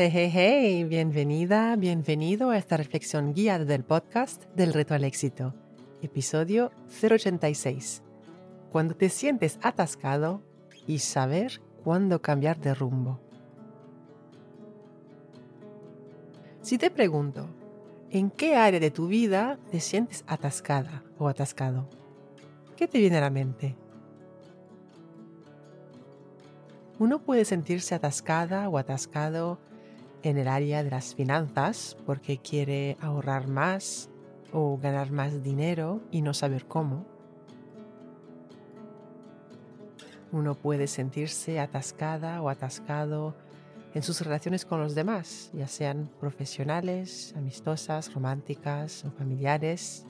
Hey, hey, hey, bienvenida, bienvenido a esta reflexión guiada del podcast del reto al éxito, episodio 086. Cuando te sientes atascado y saber cuándo cambiar de rumbo. Si te pregunto, ¿en qué área de tu vida te sientes atascada o atascado? ¿Qué te viene a la mente? Uno puede sentirse atascada o atascado en el área de las finanzas porque quiere ahorrar más o ganar más dinero y no saber cómo. Uno puede sentirse atascada o atascado en sus relaciones con los demás, ya sean profesionales, amistosas, románticas o familiares.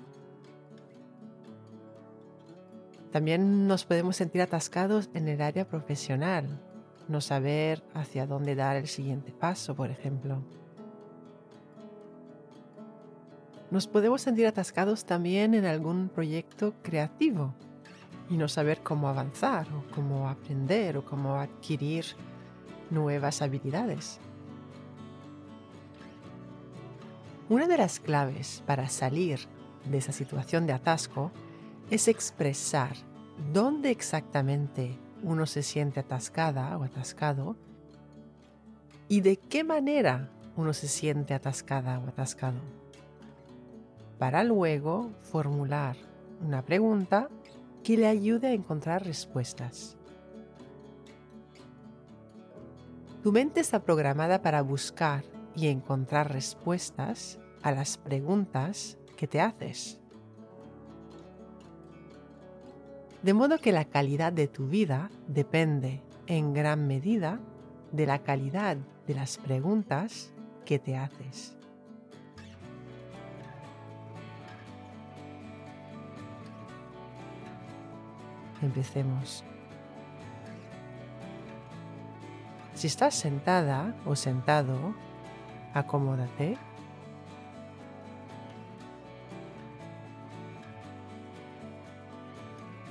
También nos podemos sentir atascados en el área profesional, no saber hacia dónde dar el siguiente paso, por ejemplo. Nos podemos sentir atascados también en algún proyecto creativo y no saber cómo avanzar o cómo aprender o cómo adquirir nuevas habilidades. Una de las claves para salir de esa situación de atasco es expresar dónde exactamente uno se siente atascada o atascado y de qué manera uno se siente atascada o atascado. Para luego formular una pregunta que le ayude a encontrar respuestas. Tu mente está programada para buscar y encontrar respuestas a las preguntas que te haces. De modo que la calidad de tu vida depende en gran medida de la calidad de las preguntas que te haces. Empecemos. Si estás sentada o sentado, acomódate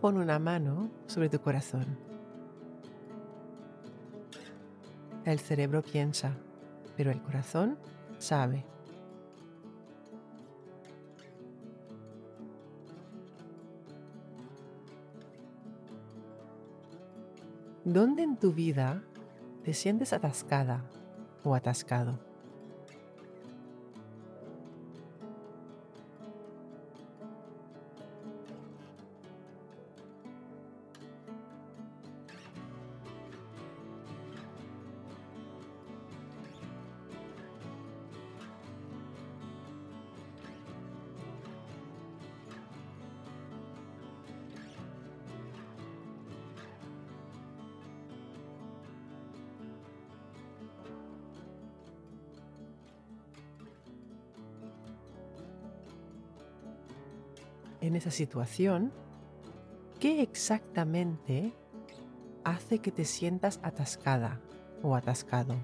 Pon una mano sobre tu corazón. El cerebro piensa, pero el corazón sabe. ¿Dónde en tu vida te sientes atascada o atascado? En esa situación, ¿qué exactamente hace que te sientas atascada o atascado?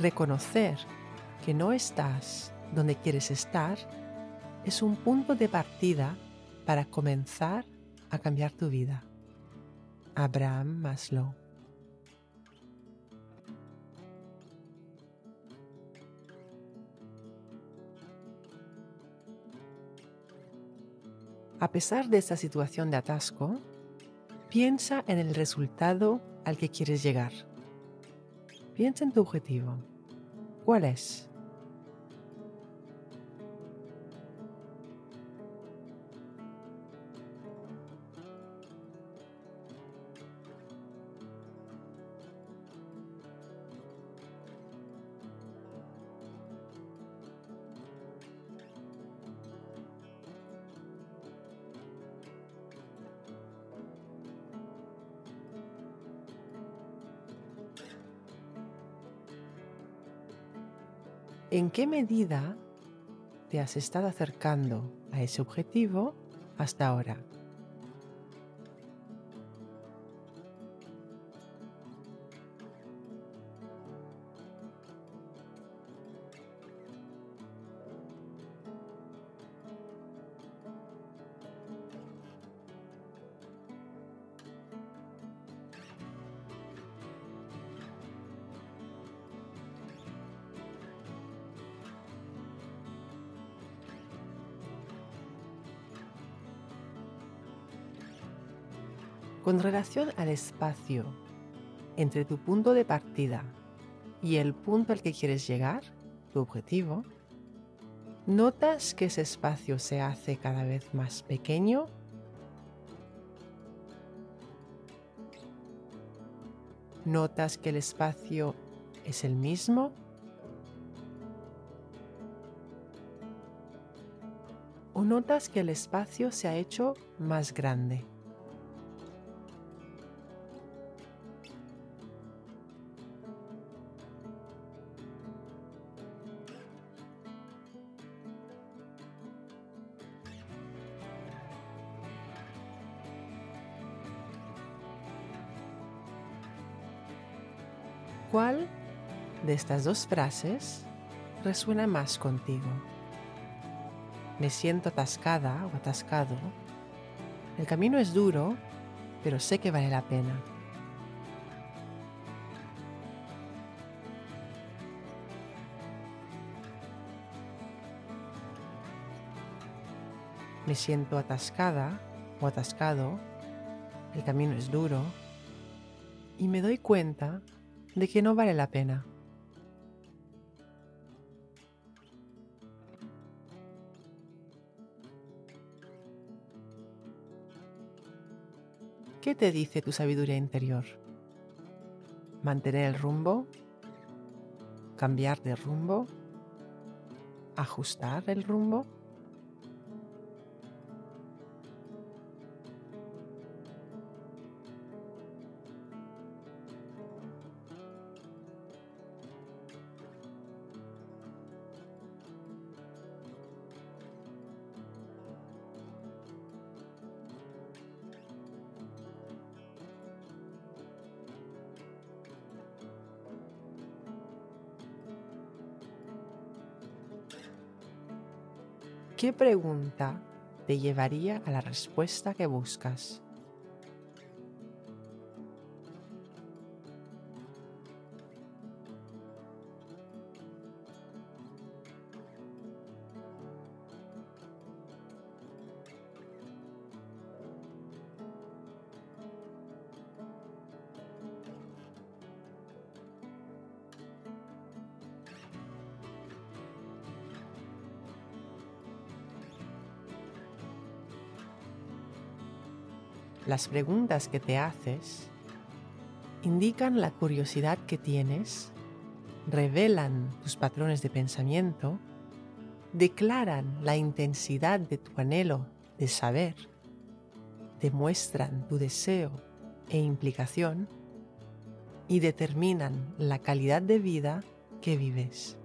Reconocer que no estás donde quieres estar es un punto de partida para comenzar a cambiar tu vida. Abraham Maslow A pesar de esta situación de atasco, piensa en el resultado al que quieres llegar. Piensa en tu objetivo. ¿Cuál es? En qué medida te has estado acercando a ese objetivo hasta ahora. Con relación al espacio entre tu punto de partida y el punto al que quieres llegar, tu objetivo, ¿notas que ese espacio se hace cada vez más pequeño? ¿Notas que el espacio es el mismo? ¿O notas que el espacio se ha hecho más grande? ¿Cuál de estas dos frases resuena más contigo? Me siento atascada o atascado. El camino es duro, pero sé que vale la pena. Me siento atascada o atascado. El camino es duro. Y me doy cuenta de que no vale la pena. ¿Qué te dice tu sabiduría interior? ¿Mantener el rumbo? ¿Cambiar de rumbo? ¿Ajustar el rumbo? ¿Qué pregunta te llevaría a la respuesta que buscas? Las preguntas que te haces indican la curiosidad que tienes, revelan tus patrones de pensamiento, declaran la intensidad de tu anhelo de saber, demuestran tu deseo e implicación y determinan la calidad de vida que vives.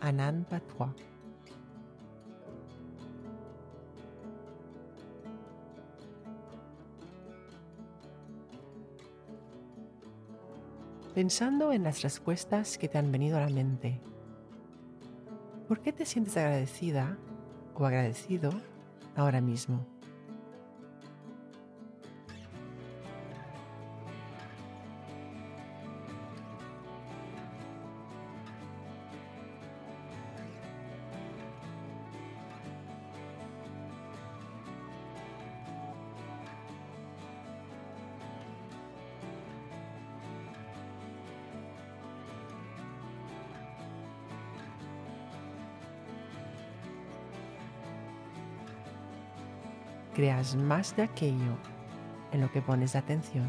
Anand Patois pensando en las respuestas que te han venido a la mente. ¿Por qué te sientes agradecida o agradecido ahora mismo? Creas más de aquello en lo que pones atención.